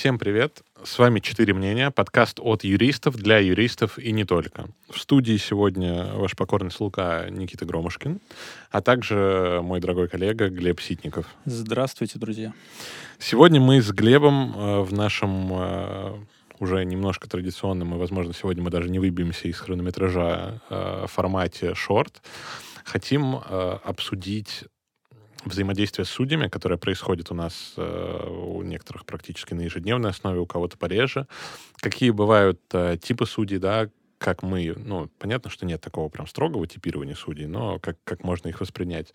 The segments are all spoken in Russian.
Всем привет! С вами «Четыре мнения», подкаст от юристов для юристов и не только. В студии сегодня ваш покорный слуга Никита Громушкин, а также мой дорогой коллега Глеб Ситников. Здравствуйте, друзья. Сегодня мы с Глебом э, в нашем э, уже немножко традиционном, и, возможно, сегодня мы даже не выбьемся из хронометража э, формате шорт, хотим обсудить взаимодействие с судьями, которое происходит у нас э, у некоторых практически на ежедневной основе, у кого-то пореже. Какие бывают э, типы судей, да, как мы, ну, понятно, что нет такого прям строгого типирования судей, но как, как можно их воспринять,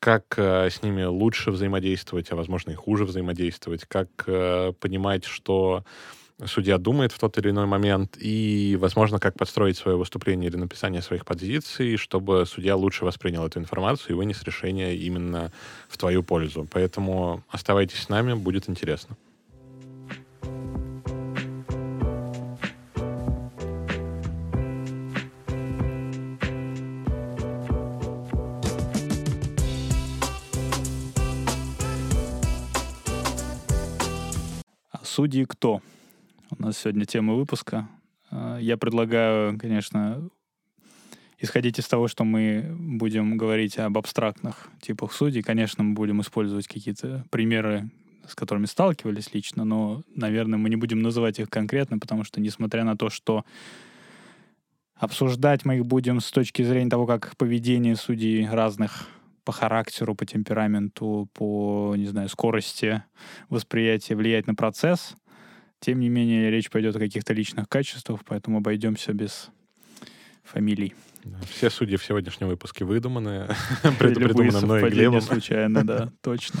как э, с ними лучше взаимодействовать, а возможно и хуже взаимодействовать, как э, понимать, что судья думает в тот или иной момент, и, возможно, как подстроить свое выступление или написание своих позиций, чтобы судья лучше воспринял эту информацию и вынес решение именно в твою пользу. Поэтому оставайтесь с нами, будет интересно. Судьи кто? У нас сегодня тема выпуска. А, я предлагаю, конечно, исходить из того, что мы будем говорить об абстрактных типах судей. Конечно, мы будем использовать какие-то примеры, с которыми сталкивались лично, но, наверное, мы не будем называть их конкретно, потому что, несмотря на то, что обсуждать мы их будем с точки зрения того, как поведение судей разных по характеру, по темпераменту, по, не знаю, скорости восприятия влияет на процесс — тем не менее, речь пойдет о каких-то личных качествах, поэтому обойдемся без фамилий. Все судьи в сегодняшнем выпуске выдуманы, предупреждены мной Глебом. случайно, да, точно.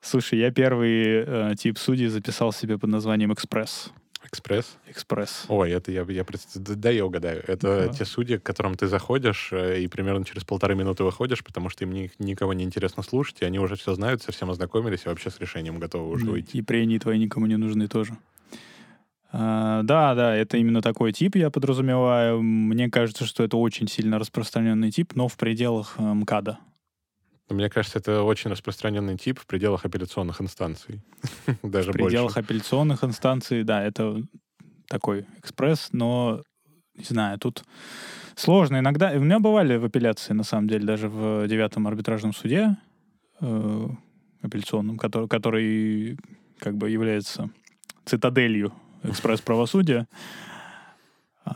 Слушай, я первый э, тип судей записал себе под названием «Экспресс». Экспресс? Экспресс. Ой, это я, я да, я угадаю. Это да. те судьи, к которым ты заходишь э, и примерно через полторы минуты выходишь, потому что им ни, никого не интересно слушать, и они уже все знают, совсем ознакомились и вообще с решением готовы уже выйти. И прения твои никому не нужны тоже. А, да, да, это именно такой тип, я подразумеваю. Мне кажется, что это очень сильно распространенный тип, но в пределах э, Мне кажется, это очень распространенный тип в пределах апелляционных инстанций. Даже в пределах больше. апелляционных инстанций, да, это такой экспресс, но, не знаю, тут сложно. Иногда... У меня бывали в апелляции, на самом деле, даже в девятом арбитражном суде э, апелляционном, который, который как бы является цитаделью экспресс-правосудия.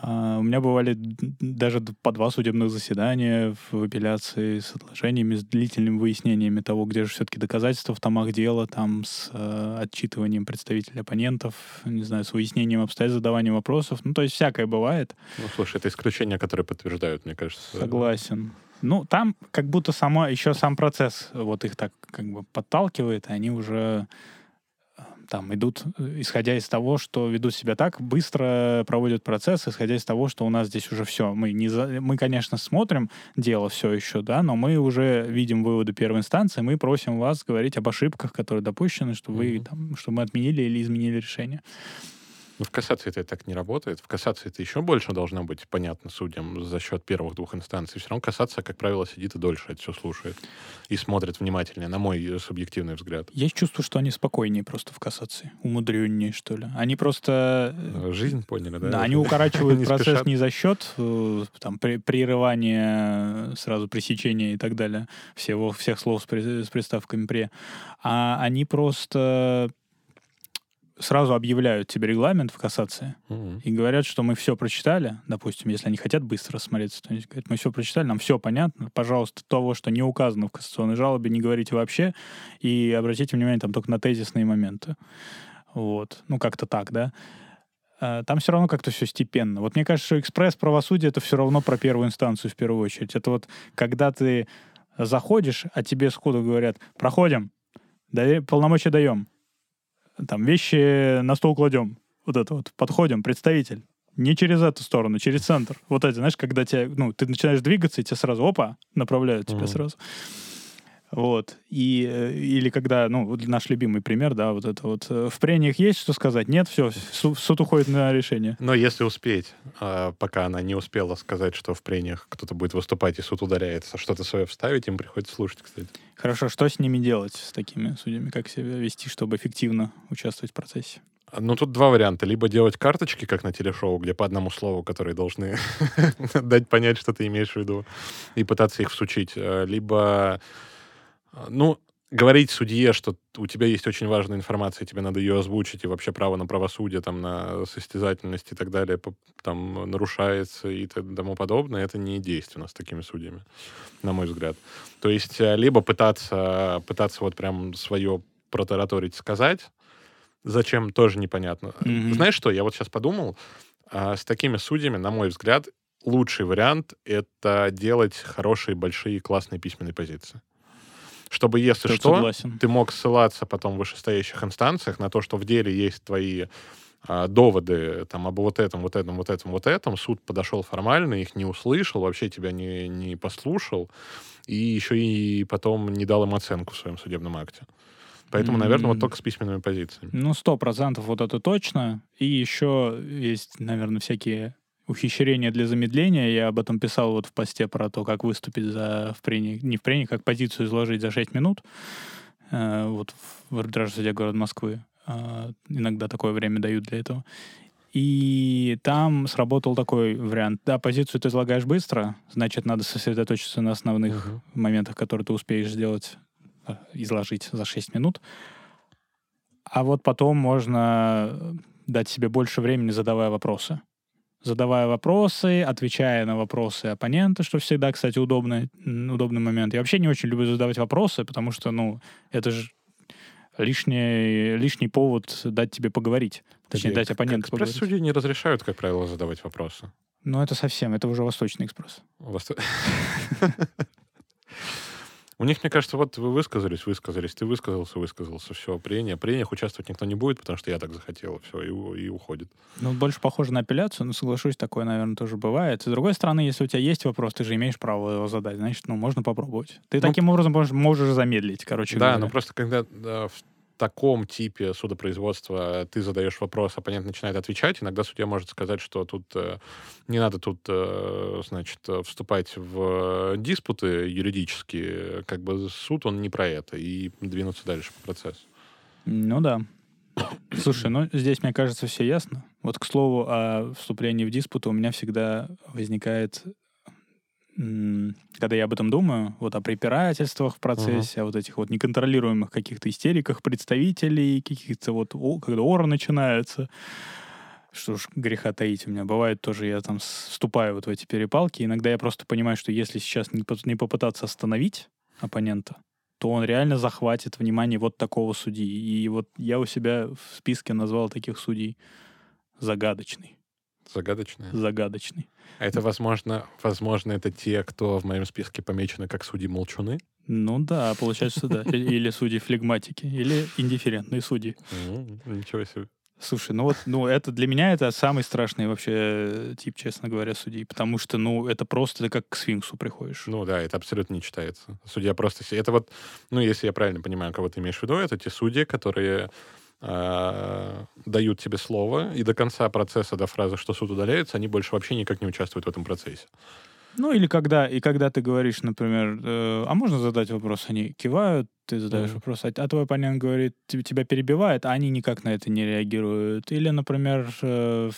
А, у меня бывали даже по два судебных заседания в апелляции с отложениями, с длительными выяснениями того, где же все-таки доказательства в томах дела, там с э, отчитыванием представителей оппонентов, не знаю, с выяснением обстоятельств, задаванием вопросов. Ну, то есть всякое бывает. Ну, слушай, это исключения, которые подтверждают, мне кажется. Согласен. Ну, там как будто сама, еще сам процесс вот их так как бы подталкивает, и они уже там идут, э, исходя из того, что ведут себя так, быстро проводят процесс, исходя из того, что у нас здесь уже все. Мы, не за... мы конечно, смотрим дело все еще, да, но мы уже видим выводы первой инстанции, мы просим вас говорить об ошибках, которые допущены, чтобы вы, там, чтобы мы отменили или изменили решение. Ну, в кассации это так не работает. В кассации это еще больше должно быть понятно судьям за счет первых двух инстанций. Все равно кассация, как правило, сидит и дольше это все слушает. И смотрит внимательнее, на мой субъективный взгляд. Есть чувство, что они спокойнее просто в кассации. Умудреннее, что ли. Они просто... Э, жизнь поняли, да? Да, они укорачивают процесс не за счет э, там, прерывания, сразу пресечения и так далее, всего, всех слов с приставками «пре», а они просто сразу объявляют тебе регламент в кассации mm-hmm. и говорят, что мы все прочитали, допустим, если они хотят быстро смотреться, то они говорят, мы все прочитали, нам все понятно, пожалуйста, того, что не указано в кассационной жалобе, не говорите вообще, и обратите внимание там только на тезисные моменты. Вот, ну как-то так, да. А, там все равно как-то все степенно. Вот мне кажется, что экспресс правосудия это все равно про первую инстанцию в первую очередь. Это вот когда ты заходишь, а тебе сходу говорят, проходим, полномочия даем там вещи на стол кладем, вот это вот, подходим, представитель. Не через эту сторону, через центр. Вот эти, знаешь, когда тебя, ну, ты начинаешь двигаться, и тебя сразу, опа, направляют тебя mm-hmm. сразу. Вот. И, э, или когда, ну, наш любимый пример, да, вот это вот. Э, в прениях есть что сказать? Нет, все, суд, суд уходит на решение. Но если успеть, а, пока она не успела сказать, что в прениях кто-то будет выступать и суд ударяется, что-то свое вставить, им приходится слушать, кстати. Хорошо, что с ними делать, с такими судьями? Как себя вести, чтобы эффективно участвовать в процессе? Ну, тут два варианта. Либо делать карточки, как на телешоу, где по одному слову, которые должны дать понять, что ты имеешь в виду, и пытаться их всучить. Э, либо, ну, говорить судье, что у тебя есть очень важная информация, тебе надо ее озвучить, и вообще право на правосудие, там, на состязательность и так далее там нарушается и тому подобное, это не действенно с такими судьями, на мой взгляд. То есть э, либо пытаться, пытаться вот прям свое протараторить, сказать, Зачем, тоже непонятно. Mm-hmm. Знаешь что, я вот сейчас подумал, а, с такими судьями, на мой взгляд, лучший вариант — это делать хорошие, большие, классные письменные позиции. Чтобы, если Тут что, согласен. ты мог ссылаться потом в вышестоящих инстанциях на то, что в деле есть твои а, доводы там об вот этом, вот этом, вот этом, вот этом. Суд подошел формально, их не услышал, вообще тебя не, не послушал, и еще и потом не дал им оценку в своем судебном акте. Поэтому, наверное, вот только с письменными позициями. Ну, сто процентов вот это точно. И еще есть, наверное, всякие ухищрения для замедления. Я об этом писал вот в посте про то, как выступить за в прении, не в прении, как позицию изложить за 6 минут. Э, вот в арбитраже судья города Москвы. Э, иногда такое время дают для этого. И там сработал такой вариант. Да, позицию ты излагаешь быстро, значит, надо сосредоточиться на основных uh-huh. моментах, которые ты успеешь сделать Э, изложить за 6 минут. А вот потом можно дать себе больше времени, задавая вопросы. Задавая вопросы, отвечая на вопросы оппонента, что всегда, кстати, удобный, удобный момент. Я вообще не очень люблю задавать вопросы, потому что, ну, это же лишний, лишний повод дать тебе поговорить. Точнее, дать оппоненту поговорить. Экспресс-судьи не разрешают, как правило, задавать вопросы. Ну, это совсем, это уже Восточный экспресс. Восто... У них, мне кажется, вот вы высказались, высказались, ты высказался, высказался, все, прения. Прениях участвовать никто не будет, потому что я так захотел, все, и, и уходит. Ну, больше похоже на апелляцию, но соглашусь, такое, наверное, тоже бывает. С другой стороны, если у тебя есть вопрос, ты же имеешь право его задать, значит, ну, можно попробовать. Ты ну, таким образом можешь, можешь замедлить, короче да, говоря. Да, но просто когда да, таком типе судопроизводства ты задаешь вопрос, оппонент начинает отвечать, иногда судья может сказать, что тут э, не надо тут, э, значит, вступать в диспуты юридические, как бы суд, он не про это, и двинуться дальше по процессу. Ну да. Слушай, ну здесь, мне кажется, все ясно. Вот, к слову, о вступлении в диспут у меня всегда возникает когда я об этом думаю, вот о препирательствах в процессе, uh-huh. о вот этих вот неконтролируемых каких-то истериках представителей, каких-то вот, о, когда ора начинается, что ж греха таить у меня. Бывает тоже, я там вступаю вот в эти перепалки, иногда я просто понимаю, что если сейчас не, не попытаться остановить оппонента, то он реально захватит внимание вот такого судьи. И вот я у себя в списке назвал таких судей загадочный. Загадочный? Загадочный. А это, возможно, возможно, это те, кто в моем списке помечены как судьи-молчуны? Ну да, получается, да. Или судьи-флегматики, или индифферентные судьи. Ничего себе. Слушай, ну вот, ну это для меня это самый страшный вообще тип, честно говоря, судей, потому что, ну, это просто как к сфинксу приходишь. Ну да, это абсолютно не читается. Судья просто... Это вот, ну, если я правильно понимаю, кого ты имеешь в виду, это те судьи, которые э, дают тебе слово, и до конца процесса, до фразы, что суд удаляется, они больше вообще никак не участвуют в этом процессе. Ну, или когда, и когда ты говоришь, например, э, а можно задать вопрос, они кивают, ты задаешь mm-hmm. вопрос, а, а твой оппонент говорит, тебя перебивает, а они никак на это не реагируют. Или, например, э,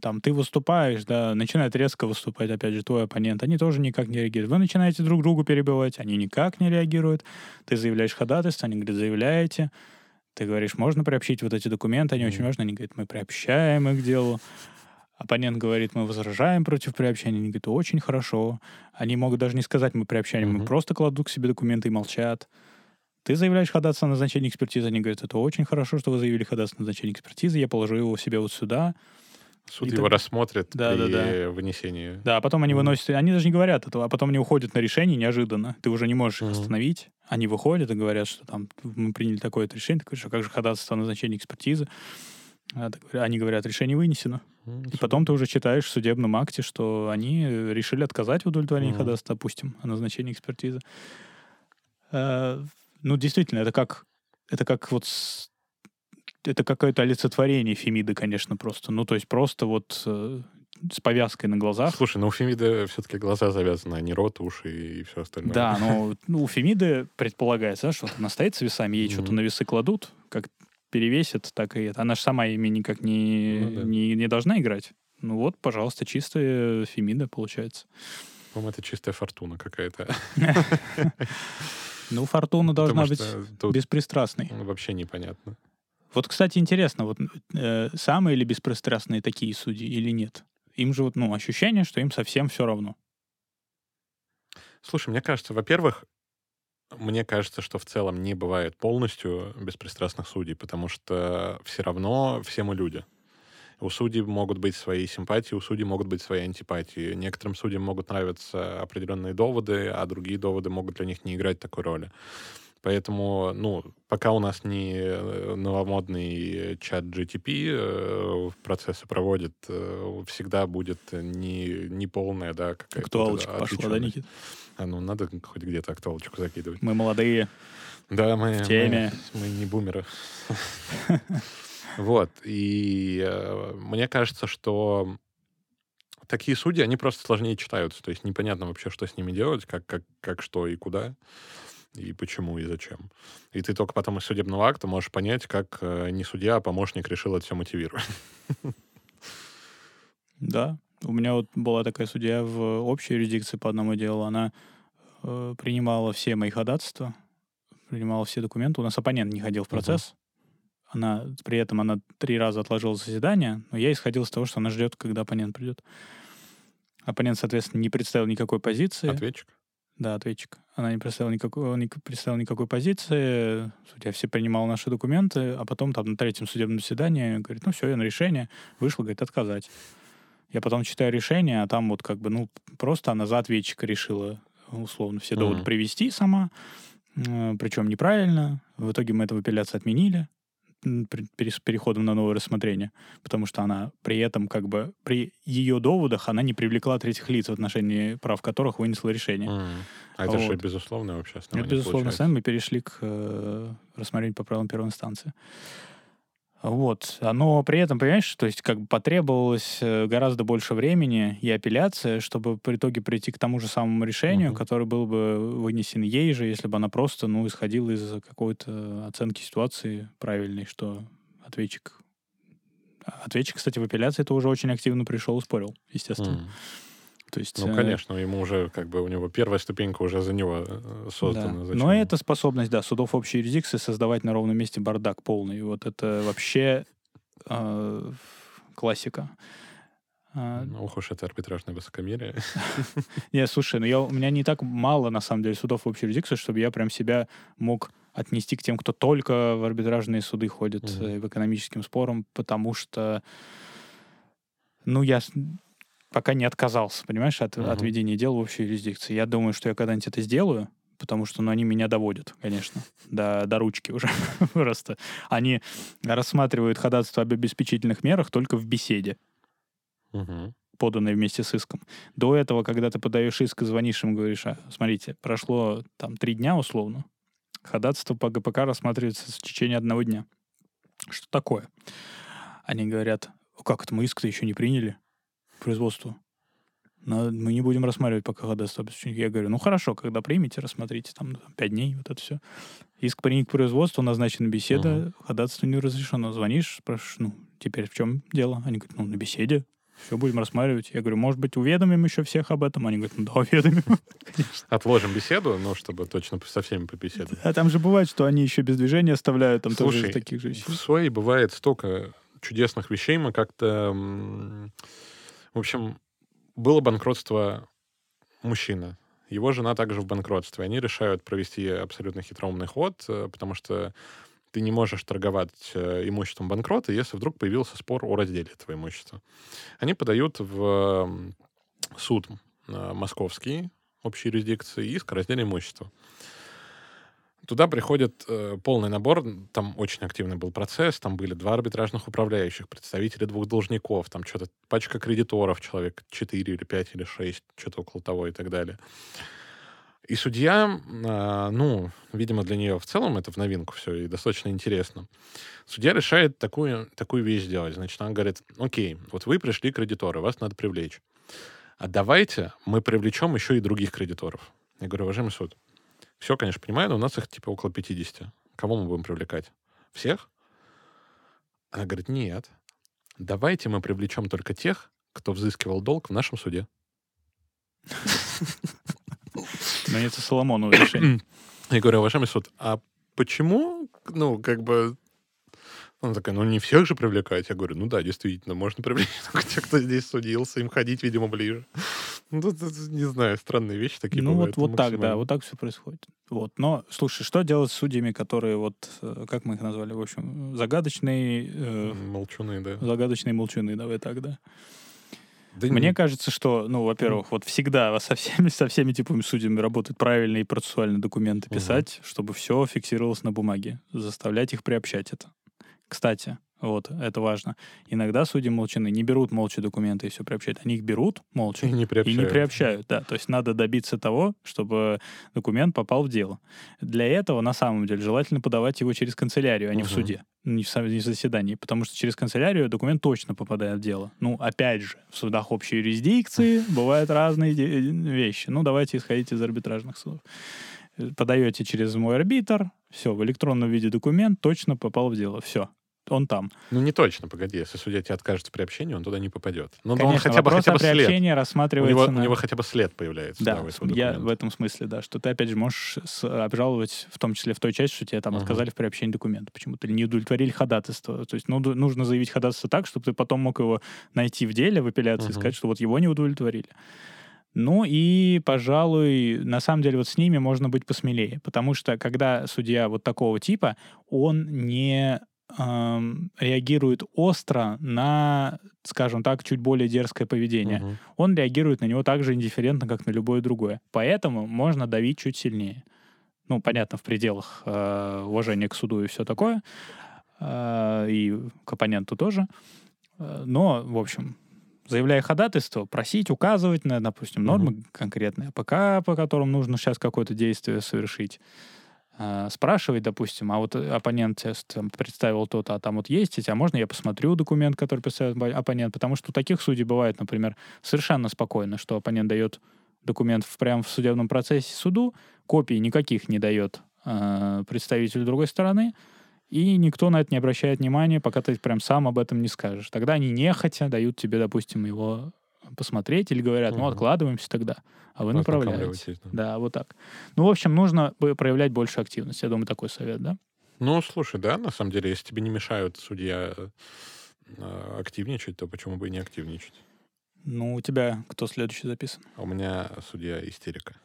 там ты выступаешь, да, начинает резко выступать, опять же, твой оппонент, они тоже никак не реагируют. Вы начинаете друг другу перебивать, они никак не реагируют. Ты заявляешь ходатайство, они говорят, заявляете. Ты говоришь, можно приобщить вот эти документы, они mm-hmm. очень важны. Они говорят, мы приобщаем их к делу. Оппонент говорит, мы возражаем против приобщения. Они говорят, очень хорошо. Они могут даже не сказать, мы приобщаем, mm-hmm. мы просто кладут к себе документы и молчат. Ты заявляешь ходатайство на назначение экспертизы, они говорят, это очень хорошо, что вы заявили ходатайство на назначение экспертизы, я положу его себе вот сюда. Суд и его так... рассмотрит да, при да, да. вынесении. Да, а потом они выносят, они даже не говорят этого, а потом они уходят на решение неожиданно. Ты уже не можешь их остановить. Они выходят и говорят, что там мы приняли такое-то решение. Ты говоришь, а как же ходатайство о назначении экспертизы? А они говорят, решение вынесено. И потом ты уже читаешь в судебном акте, что они решили отказать в удовлетворении mm-hmm. ходатайства, допустим, о назначении экспертизы. Э, ну, действительно, это как, это как вот это какое-то олицетворение Фемиды, конечно, просто. Ну, то есть просто вот э, с повязкой на глазах. Слушай, ну у Фемиды все-таки глаза завязаны, а не рот, уши и все остальное. Да, но ну, у Фемиды предполагается, что она стоит с весами, ей mm-hmm. что-то на весы кладут, как перевесит, так и это. Она же сама ими никак не, ну, да. не, не должна играть. Ну вот, пожалуйста, чистая Фемида получается. По-моему, это чистая фортуна какая-то. Ну, фортуна должна быть беспристрастной. Вообще непонятно. Вот, кстати, интересно, вот э, самые ли беспристрастные такие судьи или нет? Им же вот, ну, ощущение, что им совсем все равно. Слушай, мне кажется, во-первых, мне кажется, что в целом не бывает полностью беспристрастных судей, потому что все равно все мы люди. У судей могут быть свои симпатии, у судей могут быть свои антипатии. Некоторым судьям могут нравиться определенные доводы, а другие доводы могут для них не играть такой роли. Поэтому, ну, пока у нас не новомодный чат GTP э, процессы проводит, э, всегда будет не, не полная, да, какая-то... Актуалочка пошла, да, Никит? А, ну, надо хоть где-то актуалочку закидывать. Мы молодые. Да, мы... В теме. Мы, мы не бумеры. Вот. И э, мне кажется, что такие судьи, они просто сложнее читаются. То есть непонятно вообще, что с ними делать, как, как, как что и куда, и почему, и зачем. И ты только потом из судебного акта можешь понять, как э, не судья, а помощник решил это все мотивировать. Да. У меня вот была такая судья в общей юрисдикции по одному делу. Она э, принимала все мои ходатайства, принимала все документы. У нас оппонент не ходил в процесс. Она, при этом она три раза отложила заседание, но я исходил из того, что она ждет, когда оппонент придет. Оппонент, соответственно, не представил никакой позиции. Ответчик? Да, ответчик. Она не представила никакой, не представила никакой позиции. Судья все принимал наши документы, а потом там на третьем судебном заседании говорит, ну все, я на решение. Вышла, говорит, отказать. Я потом читаю решение, а там вот как бы, ну, просто она за ответчика решила условно все доводы mm-hmm. привести сама, причем неправильно. В итоге мы эту апелляцию отменили с переходом на новое рассмотрение, потому что она при этом как бы при ее доводах она не привлекла третьих лиц в отношении прав которых вынесла решение. Mm. А это вот. же безусловно вообще основание Это безусловно сами мы перешли к э, рассмотрению по правилам первой инстанции. Вот. Но при этом, понимаешь, то есть как бы потребовалось э, гораздо больше времени и апелляция, чтобы в итоге прийти к тому же самому решению, uh-huh. которое было бы вынесено ей же, если бы она просто, ну, исходила из какой-то оценки ситуации правильной, что ответчик... Ответчик, кстати, в апелляции это уже очень активно пришел и спорил, естественно. Uh-huh. То есть, ну, э, конечно, ему уже как бы у него первая ступенька уже за него э, создана. Да. Но это способность, да, судов общей юрисдикции создавать на ровном месте бардак полный. Вот это вообще э, классика. Ну, ох уж это арбитражное высокомерие. Не, слушай, ну я, у меня не так мало, на самом деле, судов общей юрисдикции, чтобы я прям себя мог отнести к тем, кто только в арбитражные суды ходит угу. в экономическим спорам, потому что, ну, я пока не отказался, понимаешь, от, uh-huh. от ведения дел в общей юрисдикции. Я думаю, что я когда-нибудь это сделаю, потому что ну, они меня доводят, конечно, до, до ручки уже просто. Они рассматривают ходатайство об обеспечительных мерах только в беседе, uh-huh. поданной вместе с иском. До этого, когда ты подаешь иск и звонишь им, говоришь, а, смотрите, прошло там три дня условно, ходатайство по ГПК рассматривается в течение одного дня. Что такое? Они говорят, как это мы иск-то еще не приняли? Производству. Но мы не будем рассматривать пока ходатайство Я говорю, ну хорошо, когда примете, рассмотрите, там, пять дней, вот это все. Иск принят к производству, назначена беседа, uh-huh. ходатайство не разрешено. Звонишь, спрашиваешь, ну, теперь в чем дело? Они говорят, ну, на беседе. Все будем рассматривать. Я говорю, может быть, уведомим еще всех об этом? Они говорят, ну да, уведомим. Отложим беседу, но чтобы точно со всеми побеседовать. А там же бывает, что они еще без движения оставляют, там Слушай, тоже таких же в своей бывает столько чудесных вещей, мы как-то в общем, было банкротство мужчины. Его жена также в банкротстве. Они решают провести абсолютно хитроумный ход, э, потому что ты не можешь торговать э, имуществом банкрота, если вдруг появился спор о разделе этого имущества. Они подают в суд э, московский общей юрисдикции иск о разделе имущества. Туда приходит э, полный набор, там очень активный был процесс, там были два арбитражных управляющих, представители двух должников, там что-то пачка кредиторов, человек 4 или 5 или 6, что-то около того и так далее. И судья, а, ну, видимо, для нее в целом это в новинку все и достаточно интересно. Судья решает такую, такую вещь сделать. Значит, она говорит, окей, вот вы пришли кредиторы, вас надо привлечь. А давайте мы привлечем еще и других кредиторов. Я говорю, уважаемый суд, все, конечно, понимаю, но у нас их типа около 50. Кого мы будем привлекать? Всех? Она говорит, нет. Давайте мы привлечем только тех, кто взыскивал долг в нашем суде. Но это Соломоново решение. Я говорю, уважаемый суд, а почему, ну, как бы, она такая, ну не всех же привлекать. Я говорю, ну да, действительно, можно привлечь только тех, кто здесь судился, им ходить, видимо, ближе. Ну, не знаю, странные вещи такие Ну бывают. вот, вот так, да, вот так все происходит. Вот. Но, слушай, что делать с судьями, которые вот, э, как мы их назвали, в общем, загадочные... Э, молчуны, да. Загадочные молчуны, давай так, да. Да Мне не... кажется, что, ну, во-первых, вот всегда со всеми, со всеми типами судьями работают правильные процессуальные документы писать, угу. чтобы все фиксировалось на бумаге, заставлять их приобщать это. Кстати, вот, это важно. Иногда судьи молчаны, не берут молча документы и все приобщают. Они их берут молча и не приобщают. И не приобщают, да. То есть надо добиться того, чтобы документ попал в дело. Для этого, на самом деле, желательно подавать его через канцелярию, а не угу. в суде, не в, не в заседании. Потому что через канцелярию документ точно попадает в дело. Ну, опять же, в судах общей юрисдикции бывают разные вещи. Ну, давайте исходить из арбитражных судов подаете через мой арбитр, все, в электронном виде документ точно попал в дело, все он там. Ну, не точно, погоди. Если судья тебе откажет в приобщении, он туда не попадет. Но Конечно, он хотя бы, хотя бы след. рассматривается у него, на... у него хотя бы след появляется. Да, да я в этом смысле, да, что ты, опять же, можешь обжаловать, в том числе в той части, что тебе там uh-huh. отказали в приобщении документа почему-то, или не удовлетворили ходатайство. То есть ну, нужно заявить ходатайство так, чтобы ты потом мог его найти в деле, в апелляции, uh-huh. и сказать, что вот его не удовлетворили. Ну и, пожалуй, на самом деле вот с ними можно быть посмелее, потому что когда судья вот такого типа, он не реагирует остро на, скажем так, чуть более дерзкое поведение. Угу. Он реагирует на него так же индифферентно, как на любое другое. Поэтому можно давить чуть сильнее. Ну, понятно, в пределах э, уважения к суду и все такое. Э, и к оппоненту тоже. Э, но, в общем, заявляя ходатайство, просить, указывать на, допустим, нормы угу. конкретные АПК, по которым нужно сейчас какое-то действие совершить э, спрашивать, допустим, а вот оппонент там, представил то-то, а там вот есть эти, а можно я посмотрю документ, который представил оппонент? Потому что у таких судей бывает, например, совершенно спокойно, что оппонент дает документ прямо в судебном процессе суду, копий никаких не дает э, представителю другой стороны, и никто на это не обращает внимания, пока ты прям сам об этом не скажешь. Тогда они нехотя дают тебе, допустим, его посмотреть или говорят, ну, откладываемся тогда, а вы направляете. Да. да, вот так. Ну, в общем, нужно проявлять больше активности. Я думаю, такой совет, да? Ну, слушай, да, на самом деле, если тебе не мешают судья э, активничать, то почему бы и не активничать? Ну, у тебя кто следующий записан? А у меня судья истерика.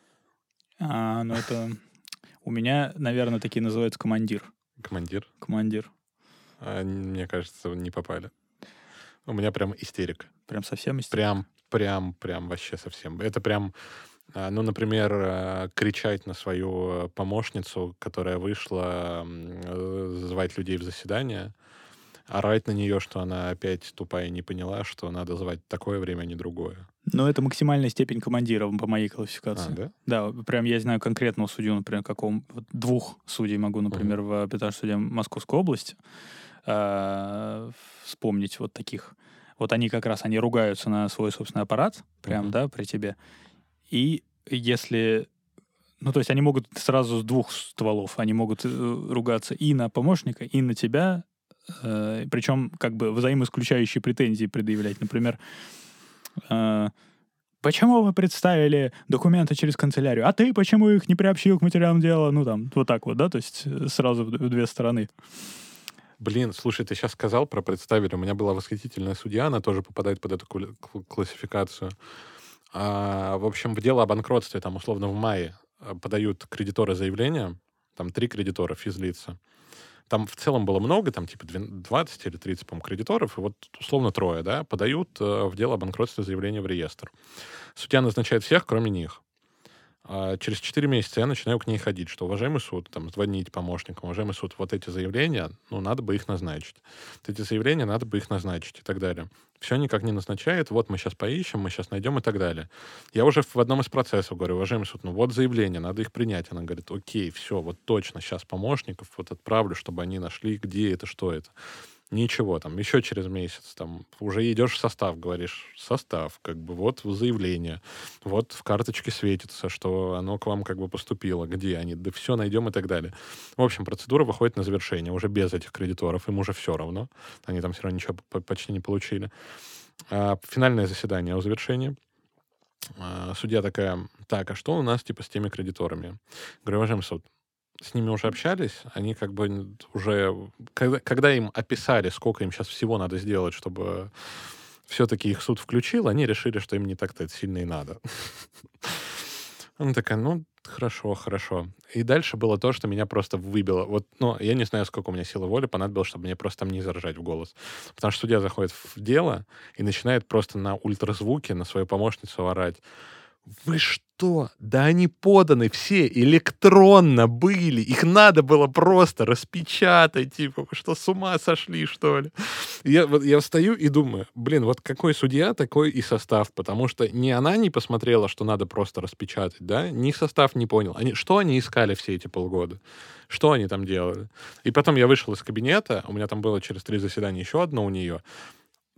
А, ну это... У меня, наверное, такие называются командир. Командир? Командир. А, мне кажется, не попали. У меня прям истерика. Прям совсем истерика? Прям, прям, прям вообще совсем. Это прям, а, ну, например, а, кричать на свою помощницу, которая вышла звать людей в заседание, орать на нее, что она опять тупая не поняла, что надо звать такое время, а не другое. Ну, это максимальная степень командира по моей классификации. А, да? Да, прям я знаю конкретного судью, например, какого вот двух судей могу, например, uh-huh. в арбитраж суде Московской области э, вспомнить вот таких. Вот они как раз, они ругаются на свой собственный аппарат, прям, uh-huh. да, при тебе. И если... Ну, то есть они могут сразу с двух стволов, они могут э, ругаться и на помощника, и на тебя, э, причем как бы взаимоисключающие претензии предъявлять. Например, э, почему вы представили документы через канцелярию, а ты почему их не приобщил к материалам дела? Ну, там, вот так вот, да, то есть э, сразу в две стороны. Блин, слушай, ты сейчас сказал про представителя. У меня была восхитительная судья, она тоже попадает под эту классификацию. А, в общем, в дело о банкротстве, там, условно, в мае э, подают кредиторы заявление, там три кредитора, физлица. Там в целом было много, там типа 20 или 30, по кредиторов, и вот условно трое, да, подают э, в дело о банкротстве заявление в реестр. Судья назначает всех, кроме них. А через 4 месяца я начинаю к ней ходить, что, уважаемый суд, там, звонить помощникам, уважаемый суд, вот эти заявления, ну, надо бы их назначить. Вот эти заявления, надо бы их назначить и так далее. Все никак не назначает, вот мы сейчас поищем, мы сейчас найдем и так далее. Я уже в одном из процессов говорю, уважаемый суд, ну, вот заявление, надо их принять. Она говорит, окей, все, вот точно, сейчас помощников вот отправлю, чтобы они нашли, где это, что это. Ничего, там, еще через месяц, там, уже идешь в состав, говоришь, состав, как бы, вот заявление, вот в карточке светится, что оно к вам как бы поступило, где они, да все найдем и так далее. В общем, процедура выходит на завершение, уже без этих кредиторов, им уже все равно, они там все равно ничего почти не получили. А, финальное заседание о завершении. А, судья такая, так, а что у нас, типа, с теми кредиторами? Говорю, уважаемый суд, с ними уже общались, они как бы уже, когда, когда им описали, сколько им сейчас всего надо сделать, чтобы все-таки их суд включил, они решили, что им не так-то это сильно и надо. Она такая, ну, хорошо, хорошо. И дальше было то, что меня просто выбило. Вот, ну, я не знаю, сколько у меня силы воли понадобилось, чтобы мне просто там не заржать в голос. Потому что судья заходит в дело и начинает просто на ультразвуке на свою помощницу орать. Вы что? Да они поданы все электронно были. Их надо было просто распечатать. Типа, вы что, с ума сошли, что ли? Я, вот, я встаю и думаю, блин, вот какой судья, такой и состав. Потому что ни она не посмотрела, что надо просто распечатать, да, ни состав не понял. Они, что они искали все эти полгода? Что они там делали? И потом я вышел из кабинета, у меня там было через три заседания еще одно у нее.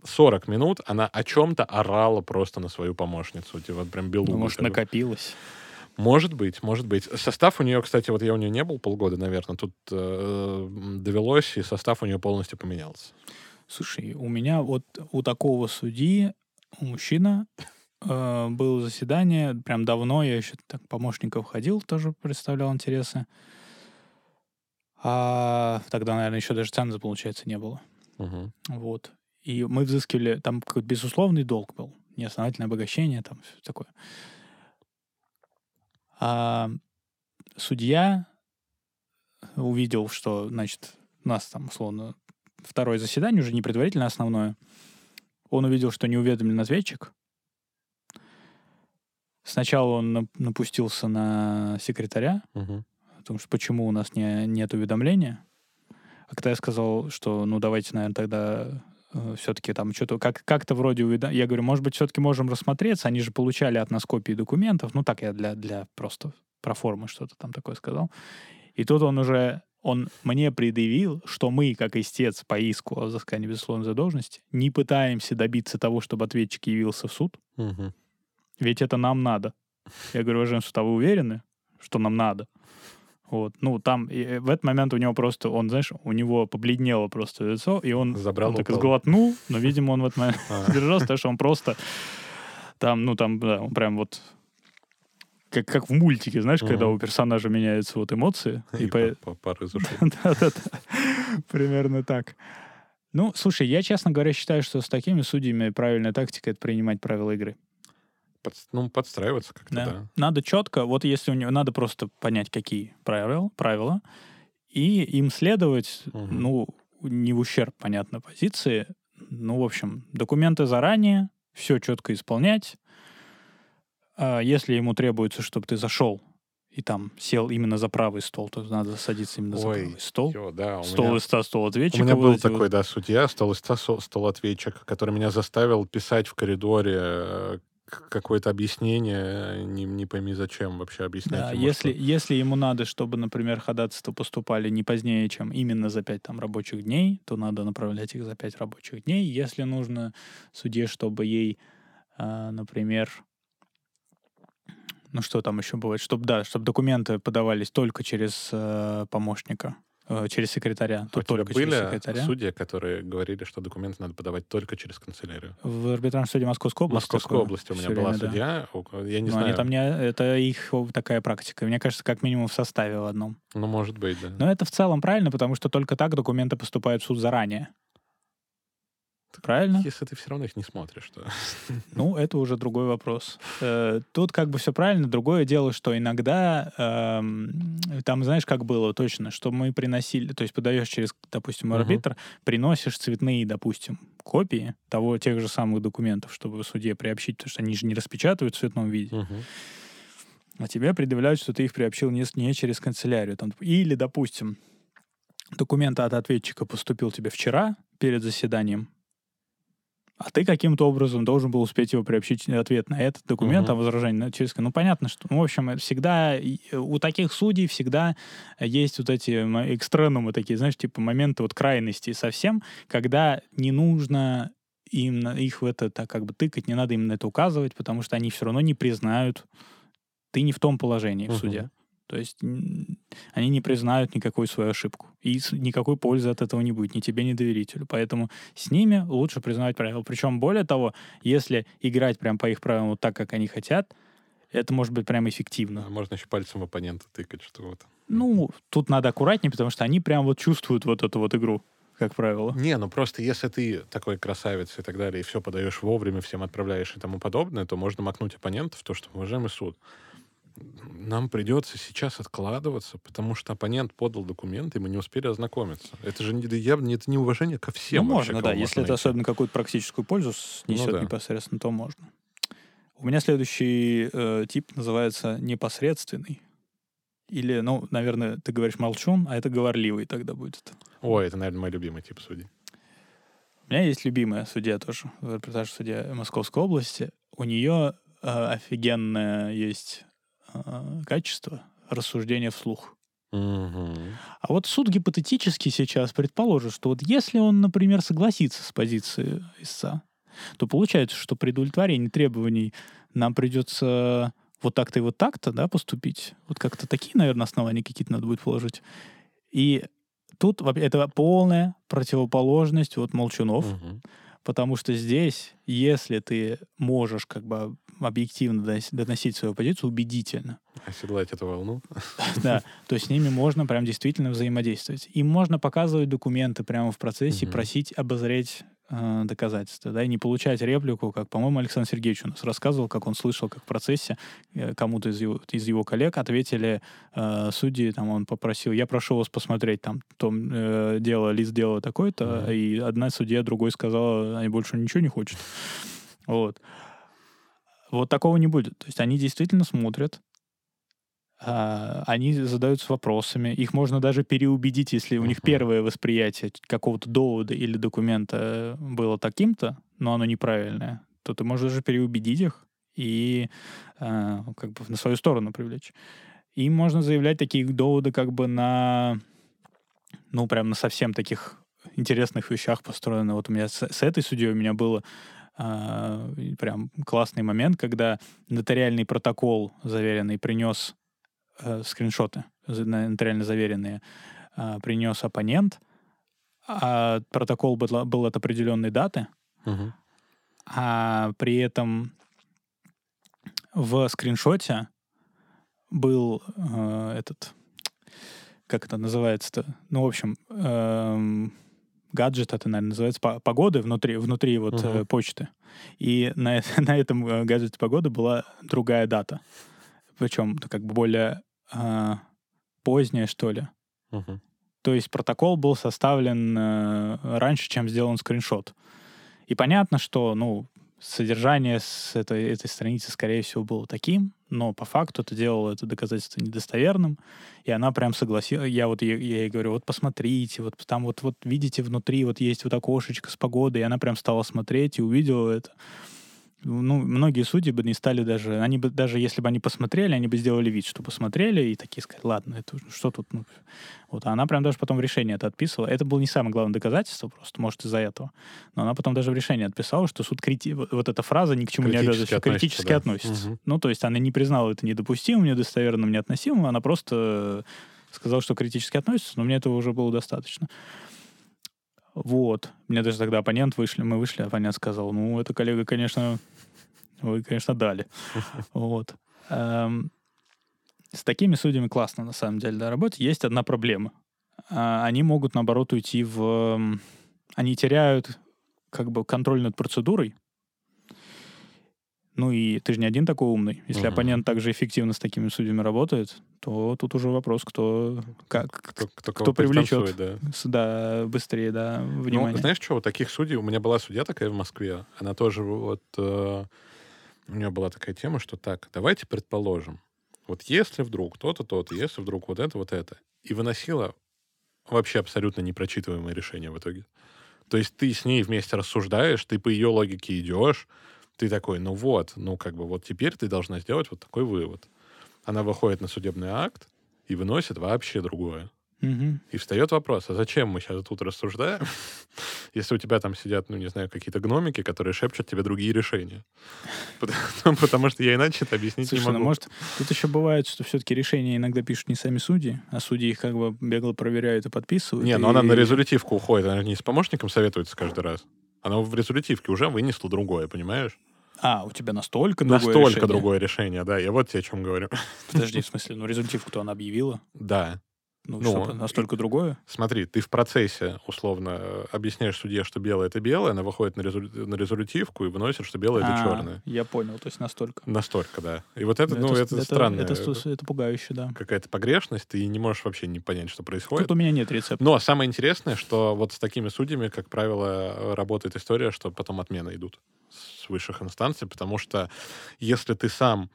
40 минут она о чем-то орала просто на свою помощницу. Типа, вот прям белую. Ну, может, накопилось. Может быть, может быть. Состав у нее, кстати, вот я у нее не был полгода, наверное, тут э, довелось, и состав у нее полностью поменялся. Слушай, у меня вот у такого судьи, у мужчина, э, было заседание, прям давно, я еще так помощников ходил, тоже представлял интересы. А тогда, наверное, еще даже ценза, получается, не было. Угу. Вот. И мы взыскивали, там какой-то безусловный долг был, неосновательное обогащение, там все такое. А судья увидел, что, значит, у нас там, условно, второе заседание, уже не предварительно, основное. Он увидел, что не уведомлен ответчик. Сначала он напустился на секретаря, угу. о том, что почему у нас не, нет уведомления. А когда я сказал, что, ну, давайте, наверное, тогда Э, все-таки там что-то как- как-то вроде уведа... Я говорю, может быть, все-таки можем рассмотреться. Они же получали от нас копии документов. Ну, так я для, для просто про формы что-то там такое сказал. И тут он уже он мне предъявил, что мы, как истец по иску о взыскании безусловной задолженности, не пытаемся добиться того, чтобы ответчик явился в суд. Угу. Ведь это нам надо. Я говорю, уважаемый суд, а вы уверены, что нам надо? Вот. Ну, там и э, в этот момент у него просто, он, знаешь, у него побледнело просто лицо, и он, Забрал, он так сглотнул, но, видимо, он в этот момент сдержался, потому что он просто там, ну, там, да, он прям вот как, как в мультике, знаешь, угу. когда у персонажа меняются вот эмоции. И, и по... по, пар из ушей. Да-да-да. Примерно так. Ну, слушай, я, честно говоря, считаю, что с такими судьями правильная тактика — это принимать правила игры под, ну, подстраиваться как-то, да. да. Надо четко, вот если у него, надо просто понять, какие правила, правила, и им следовать, угу. ну, не в ущерб, понятно, позиции. Ну, в общем, документы заранее, все четко исполнять. А если ему требуется, чтобы ты зашел и там сел именно за правый стол, то надо садиться именно Ой, за правый стол. Ё, да, стол меня, листа, стол ответчика. У меня был такой, вот. да, судья, стол листа, стол ответчика, который меня заставил писать в коридоре э, какое-то объяснение, не, не пойми зачем вообще объяснять. Да, ему, если, что... если ему надо, чтобы, например, ходатайства поступали не позднее, чем именно за пять там, рабочих дней, то надо направлять их за пять рабочих дней. Если нужно суде, чтобы ей, э, например, ну что там еще бывает, чтобы да, чтобы документы подавались только через э, помощника, через секретаря. А только были через секретаря. судьи, которые говорили, что документы надо подавать только через канцелярию? В арбитражном суде Московской области. Московской области у меня была время, судья. Да. Я не Но знаю. Они там не, это их такая практика. Мне кажется, как минимум в составе в одном. Ну, может быть, да. Но это в целом правильно, потому что только так документы поступают в суд заранее. Правильно? Если ты все равно их не смотришь, то... Ну, это уже другой вопрос. Э, тут как бы все правильно. Другое дело, что иногда эм, там, знаешь, как было точно, что мы приносили, то есть подаешь через, допустим, арбитр, приносишь цветные, допустим, копии того, тех же самых документов, чтобы в суде приобщить, потому что они же не распечатывают в цветном виде. а тебе предъявляют, что ты их приобщил не, не через канцелярию. Там, или, допустим, документ от ответчика поступил тебе вчера перед заседанием, а ты каким-то образом должен был успеть его приобщить ответ на этот документ, uh-huh. а возражение через... Ну, понятно, что... Ну, в общем, всегда... У таких судей всегда есть вот эти экстремумы такие, знаешь, типа моменты вот крайности совсем, когда не нужно им их в это так как бы тыкать, не надо им на это указывать, потому что они все равно не признают, ты не в том положении uh-huh. в суде. То есть они не признают никакую свою ошибку. И никакой пользы от этого не будет ни тебе, ни доверителю. Поэтому с ними лучше признавать правила. Причем, более того, если играть прям по их правилам вот так, как они хотят, это может быть прям эффективно. А можно еще пальцем оппонента тыкать, что вот. Ну, тут надо аккуратнее, потому что они прям вот чувствуют вот эту вот игру как правило. Не, ну просто если ты такой красавец и так далее, и все подаешь вовремя, всем отправляешь и тому подобное, то можно макнуть оппонента в то, что, уважаемый суд, нам придется сейчас откладываться, потому что оппонент подал документы, и мы не успели ознакомиться. Это же не, явно это не уважение ко всем. Ну, вообще, можно, да. Если найти. это особенно какую-то практическую пользу несет ну, да. непосредственно, то можно. У меня следующий э, тип называется непосредственный. Или, ну, наверное, ты говоришь молчун, а это говорливый тогда будет. Ой, это, наверное, мой любимый тип судей. У меня есть любимая судья тоже, репортаж судья Московской области. У нее э, офигенная есть качество рассуждения вслух. Угу. А вот суд гипотетически сейчас предположит, что вот если он, например, согласится с позицией истца, то получается, что при удовлетворении требований нам придется вот так-то и вот так-то, да, поступить. Вот как-то такие, наверное, основания какие-то надо будет положить. И тут это полная противоположность вот молчунов. Угу. Потому что здесь, если ты можешь как бы объективно доносить свою позицию убедительно. Оседлать эту волну. Да, то с ними можно прям действительно взаимодействовать. Им можно показывать документы прямо в процессе, просить обозреть э, доказательства, да, и не получать реплику, как, по-моему, Александр Сергеевич у нас рассказывал, как он слышал, как в процессе э, кому-то из его, из его коллег ответили э, судьи, там, он попросил, я прошу вас посмотреть, там, то э, дело, лист дело такой-то, mm-hmm. и одна судья другой сказала, они больше ничего не хочет. Вот. Вот такого не будет. То есть они действительно смотрят, а, они задаются вопросами, их можно даже переубедить, если у них первое восприятие какого-то довода или документа было таким-то, но оно неправильное, то ты можешь даже переубедить их и а, как бы на свою сторону привлечь. И можно заявлять такие доводы как бы на, ну, прям на совсем таких интересных вещах построены. Вот у меня с, с этой судьей у меня было прям классный момент, когда нотариальный протокол заверенный принес э, скриншоты, нотариально заверенные, э, принес оппонент, а протокол был, был от определенной даты, угу. а при этом в скриншоте был э, этот, как это называется-то, ну, в общем, э, гаджет, это, наверное, называется погоды внутри, внутри вот uh-huh. почты. И на, на этом э, гаджете погоды была другая дата. Причем как бы более э, поздняя, что ли. Uh-huh. То есть протокол был составлен э, раньше, чем сделан скриншот. И понятно, что, ну, содержание с этой, этой страницы, скорее всего, было таким, но по факту это делало это доказательство недостоверным, и она прям согласилась. Я вот ей, я ей говорю, вот посмотрите, вот там вот, вот видите внутри вот есть вот окошечко с погодой, и она прям стала смотреть и увидела это ну, многие судьи бы не стали даже, они бы, даже если бы они посмотрели, они бы сделали вид, что посмотрели, и такие сказали, ладно, это что тут, ну, вот, а она прям даже потом в решении это отписывала. Это было не самое главное доказательство, просто, может, из-за этого. Но она потом даже в решении отписала, что суд крити... вот, эта фраза ни к чему не обязывает, критически да. относится. Угу. Ну, то есть она не признала это недопустимым, недостоверным, неотносимым, она просто сказала, что критически относится, но мне этого уже было достаточно. Вот. Мне даже тогда оппонент вышли, мы вышли, оппонент сказал, ну, это коллега, конечно, вы, конечно, дали. Вот. Эм, с такими судьями классно, на самом деле, да, работать. Есть одна проблема. А, они могут, наоборот, уйти в... Они теряют как бы контроль над процедурой, ну и ты же не один такой умный. Если угу. оппонент также эффективно с такими судьями работает, то тут уже вопрос, кто как кто, кто, кто привлечет да. да, быстрее, да, ну, внимание. Ну, знаешь что, вот таких судей, у меня была судья такая в Москве, она тоже вот, э, у нее была такая тема, что так, давайте предположим, Вот если вдруг то-то, то-то, если вдруг вот это, вот это, и выносила вообще абсолютно непрочитываемое решение в итоге. То есть ты с ней вместе рассуждаешь, ты по ее логике идешь, ты такой, ну вот, ну как бы вот теперь ты должна сделать вот такой вывод. Она выходит на судебный акт и выносит вообще другое. Угу. И встает вопрос, а зачем мы сейчас тут рассуждаем, если у тебя там сидят, ну, не знаю, какие-то гномики, которые шепчут тебе другие решения? Потому, потому что я иначе это объяснить Слушай, не могу. Ну, может, тут еще бывает, что все-таки решения иногда пишут не сами судьи, а судьи их как бы бегло проверяют и подписывают. Не, и... но она на резолютивку уходит, она не с помощником советуется каждый раз. Она в резолютивке уже вынесла другое, понимаешь? А, у тебя настолько другое Настолько решение? другое решение, да. Я вот тебе о чем говорю. Подожди, в смысле, ну результативку-то она объявила. Да. Ну, Ну, что, настолько другое? Смотри, ты в процессе, условно, объясняешь судье, что белое — это белое, она выходит на, резолю- на резолютивку и выносит, что белое — это А, черное. Я понял, то есть настолько. Настолько, да. И вот это, ну, это, странно. Это, это, это пугающе, да. Какая-то погрешность, ты не можешь вообще не понять, что происходит. Тут у меня нет рецепта. Но самое интересное, что вот с такими судьями, как правило, работает история, что потом отмены идут с высших инстанций, потому что если ты сам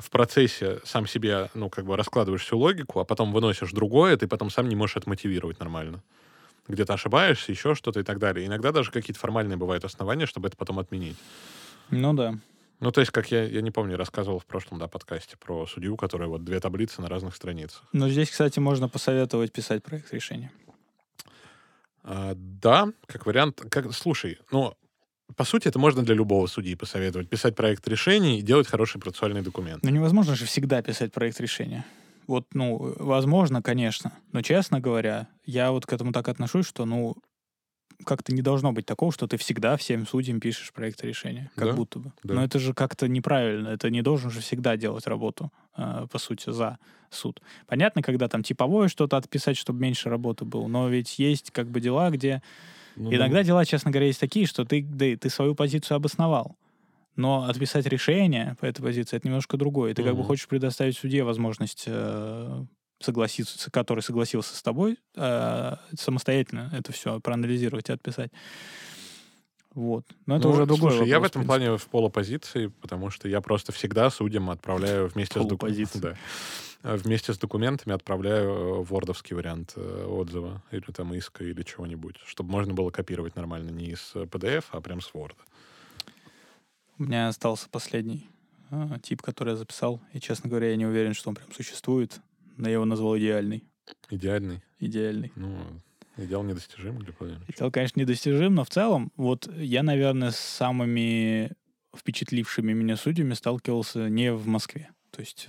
в процессе сам себе, ну, как бы раскладываешь всю логику, а потом выносишь другое, ты потом сам не можешь это мотивировать нормально. Где-то ошибаешься, еще что-то и так далее. Иногда даже какие-то формальные бывают основания, чтобы это потом отменить. Ну да. Ну, то есть, как я, я не помню, рассказывал в прошлом, да, подкасте про судью, который вот две таблицы на разных страницах. Но здесь, кстати, можно посоветовать писать проект решения. А, да, как вариант. Как, слушай, ну, по сути, это можно для любого судьи посоветовать. Писать проект решений и делать хороший процессуальный документ. Но невозможно же всегда писать проект решения. Вот, ну, возможно, конечно. Но, честно говоря, я вот к этому так отношусь, что, ну, как-то не должно быть такого, что ты всегда всем судьям пишешь проект решения. Как Да, будто бы. да. Но это же как-то неправильно. Это не должен же всегда делать работу, э, по сути, за суд. Понятно, когда там типовое что-то отписать, чтобы меньше работы было. Но ведь есть как бы дела, где Ну, Иногда дела, честно говоря, есть такие, что ты, да, ты свою позицию обосновал. Но отписать решение по этой позиции это немножко другое. И Ты как бы хочешь предоставить судье возможность э, согласиться, который согласился с тобой, э, самостоятельно это все проанализировать и отписать. Вот. Но это Ну, уже другой слушай, я в вопрос, этом принципе. плане в полупозиции, потому что я просто всегда судьям отправляю вместе с, доку- Полупозиция. да. Э, вместе с документами отправляю э, вордовский вариант э, отзыва или там иска или чего-нибудь, чтобы можно было копировать нормально не из PDF, а прям с Word. У меня остался последний тип, который я записал. И, честно говоря, я не уверен, что он прям существует. Но я его назвал идеальный. Идеальный. Идеальный. Ну, идеал недостижим для Владимира. Идеал, конечно, недостижим, но в целом, вот я, наверное, с самыми впечатлившими меня судьями сталкивался не в Москве. То есть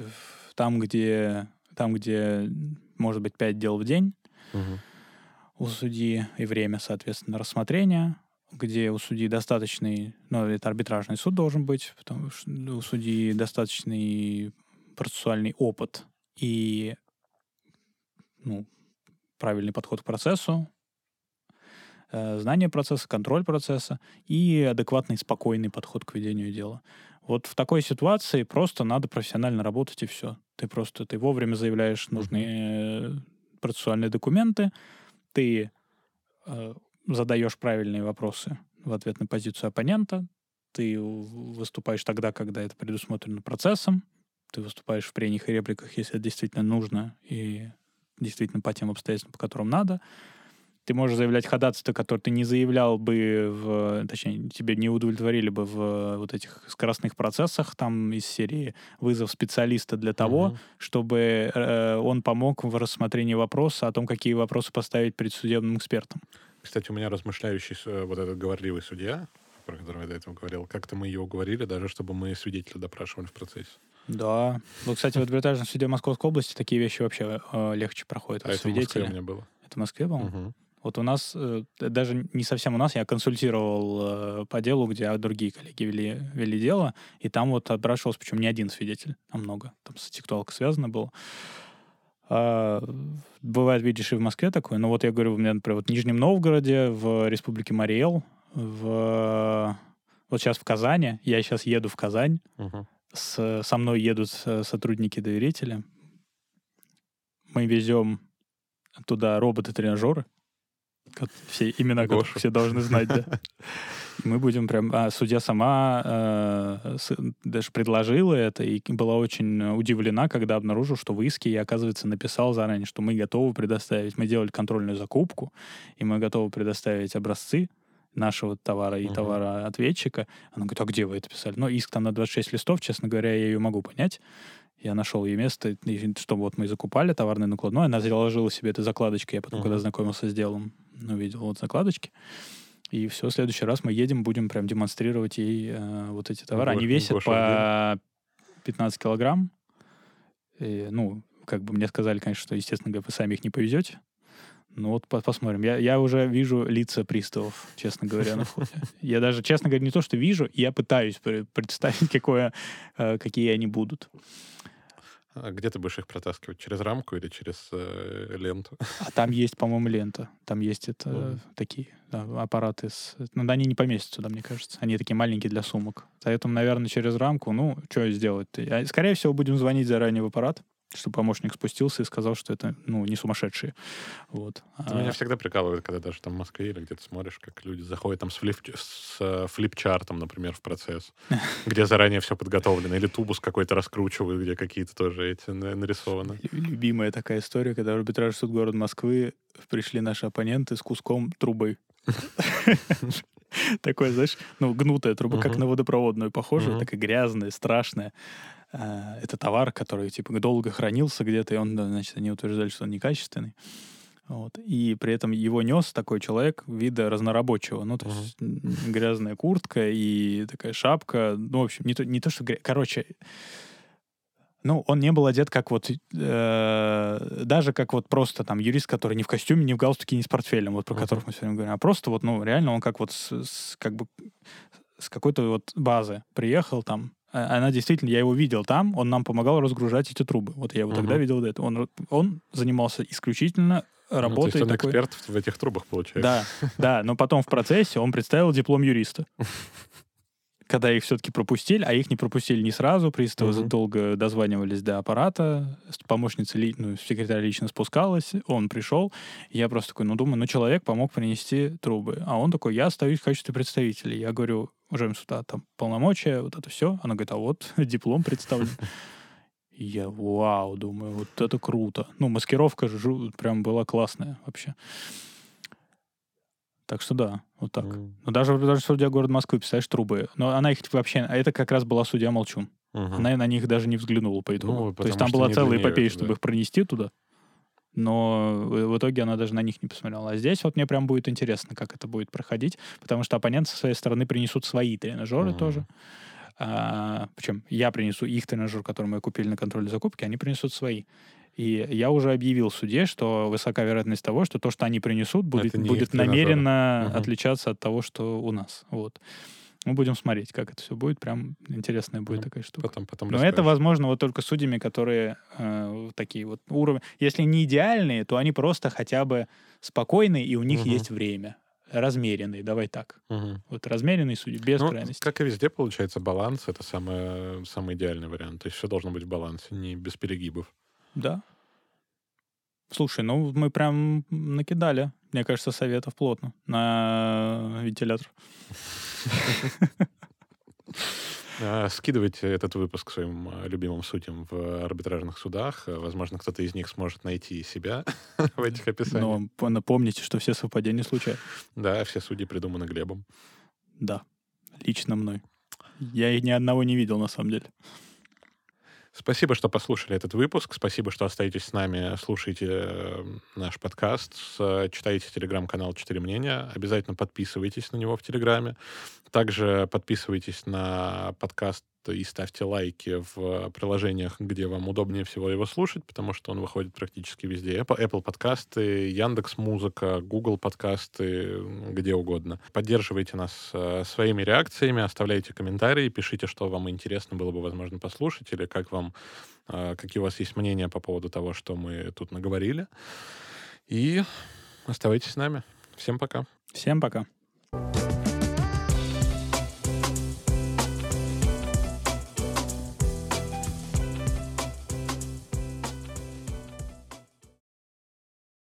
там, где, там, где может быть, пять дел в день Мгм. у судьи и время, соответственно, рассмотрения, где у судьи достаточный, ну, это арбитражный суд должен быть, потому что у судьи достаточный процессуальный опыт и ну, правильный подход к процессу, э, знание процесса, контроль процесса и адекватный, спокойный подход к ведению дела. Вот в такой ситуации просто надо профессионально работать и все. Ты просто ты вовремя заявляешь нужные э, процессуальные документы, ты э, задаешь правильные вопросы в ответ на позицию оппонента, ты выступаешь тогда, когда это предусмотрено процессом, ты выступаешь в прениях и репликах, если это действительно нужно и действительно по тем обстоятельствам, по которым надо. Ты можешь заявлять ходатайство, которое ты не заявлял бы, в, точнее, тебе не удовлетворили бы в вот этих скоростных процессах, там из серии вызов специалиста для того, Мгм. чтобы э, он помог в рассмотрении вопроса о том, какие вопросы поставить перед судебным экспертом. Кстати, у меня размышляющий э, вот этот говорливый судья, про которого я до этого говорил, как-то мы ее уговорили, даже чтобы мы свидетеля допрашивали в процессе. Да. Ну, кстати, в арбитражном суде Московской области такие вещи вообще э, легче проходят. А это в Москве у меня было. Это в Москве, по-моему? Мгм. Вот у нас, э, даже не совсем у нас, я консультировал э, по делу, где другие коллеги вели, вели дело, и там вот отбрашивался, причем не один свидетель, а много. Там с тектуалкой связано было. А, бывает, видишь, и в Москве такое. Но вот я говорю, у меня, например, вот в Нижнем Новгороде, в Республике Мариэл, в... Вот сейчас в Казани, я сейчас еду в Казань, Мгм. С, со мной едут э, сотрудники-доверители. Мы везем туда роботы-тренажеры. Все имена Гошу. все должны знать, да. Мы будем прям... А судья сама э, с, даже предложила это и была очень удивлена, когда обнаружил, что в иске я, оказывается, написал заранее, что мы готовы предоставить... Мы делали контрольную закупку, и мы готовы предоставить образцы нашего товара и uh-huh. товара ответчика. Она говорит, а где вы это писали? Ну, иск там на 26 листов, честно говоря, я ее могу понять. Я нашел ей место, что вот мы закупали товарный накладной, она заложила себе этой закладочкой, я потом, uh-huh. когда знакомился с делом, увидел вот закладочки. И все, в следующий раз мы едем, будем прям демонстрировать ей э, вот эти товары. Они весят по 15 килограмм. И, ну, как бы мне сказали, конечно, что, естественно, вы сами их не повезете. Ну вот посмотрим. Я, я уже вижу лица приставов, честно говоря, на входе. Я даже, честно говоря, не то, что вижу, я пытаюсь представить, какое, э, какие они будут. А где ты будешь их протаскивать? Через рамку или через э, ленту? А там есть, по-моему, лента. Там есть это mm. такие да, аппараты. С... Ну, да, они не поместятся туда, мне кажется. Они такие маленькие для сумок. Поэтому, наверное, через рамку, ну, что сделать? -то? Скорее всего, будем звонить заранее в аппарат что помощник спустился и сказал, что это, ну, не сумасшедшие. Вот. Это а... Меня всегда прикалывает, когда даже там в Москве или где-то смотришь, как люди заходят там с, флип, с э, флипчартом, например, в процесс, где заранее все подготовлено, или тубус какой-то раскручивают, где какие-то тоже эти нарисованы. Любимая такая история, когда в арбитраж суд города Москвы пришли наши оппоненты с куском трубы. Такой, знаешь, ну, гнутая труба, как на водопроводную похожая, такая грязная, страшная. Э, это товар, который, типа, долго хранился где-то, и он, значит, они утверждали, что он некачественный. Вот. И при этом его нес такой человек вида разнорабочего. Ну, то есть uh-huh. грязная куртка и такая шапка. Ну, в общем, не то, не то что... Гря... Короче, ну, он не был одет как вот... Э, даже как вот просто там юрист, который не в костюме, не в галстуке, не с портфелем, вот про uh-huh. которых мы сегодня говорим, а просто вот, ну, реально он как вот с, с как бы с какой-то вот базы приехал там, она действительно, я его видел там, он нам помогал разгружать эти трубы. Вот я его угу. тогда видел этого. Он, он занимался исключительно работой. Ну, то есть он такой... эксперт в этих трубах, получается. Да, да, но потом в процессе он представил диплом юриста. Когда их все-таки пропустили, а их не пропустили не сразу, приставы угу. долго дозванивались до аппарата, помощница, ли, ну, секретарь лично спускалась, он пришел, я просто такой, ну, думаю, ну, человек помог принести трубы. А он такой, я остаюсь в качестве представителя. Я говорю, уважаемый суда, там полномочия, вот это все. Она говорит, а вот диплом представлен. я, вау, думаю, вот это круто. Ну, маскировка же прям была классная вообще. Так что да, вот так. Mm. Но даже, даже судья города Москвы, представляешь, трубы. Но она их вообще... А это как раз была судья Молчун. Uh-huh. Она на них даже не взглянула по итогу. Ну, То есть там была целая эпопея, чтобы да. их пронести туда но в итоге она даже на них не посмотрела. А здесь вот мне прям будет интересно, как это будет проходить, потому что оппоненты со своей стороны принесут свои тренажеры mm-hmm. тоже. А, причем я принесу их тренажер, который мы купили на контроле закупки, они принесут свои. И я уже объявил суде, что высока вероятность того, что то, что они принесут, будет, будет намеренно угу. отличаться от того, что у нас. Вот. Мы будем смотреть, как это все будет. Прям интересная будет mm. такая штука. Потом, потом Но это возможно вот только судьями, которые э, такие вот уровни. Если не идеальные, то они просто хотя бы спокойные, и у них угу. есть время. Размеренный, давай так. Угу. Вот размеренный судьи, без ну, крайности. Как и везде, получается, баланс — это самый, самый идеальный вариант. То есть все должно быть в балансе, не без перегибов. Да. Слушай, ну мы прям накидали, мне кажется, советов плотно на вентилятор. А, скидывайте этот выпуск своим а, любимым судьям в арбитражных судах. Возможно, кто-то из них сможет найти себя в этих описаниях. Но напомните, что все совпадения случаются. Да, все судьи придуманы Глебом. Да, лично мной. Я ни одного не видел, на самом деле. Спасибо, что послушали этот выпуск. Спасибо, что остаетесь с нами, слушаете э, наш подкаст, читаете телеграм-канал «Четыре мнения». Обязательно подписывайтесь на него в Телеграме. Также подписывайтесь на подкаст и ставьте лайки в приложениях, где вам удобнее всего его слушать, потому что он выходит практически везде. Apple, Apple подкасты, Яндекс Музыка, Google подкасты, где угодно. Поддерживайте нас э, своими реакциями, оставляйте комментарии, пишите, что вам интересно было бы, возможно, послушать, или как вам, э, какие у вас есть мнения по поводу того, что мы тут наговорили. И оставайтесь с нами. Всем пока. Всем пока. thank you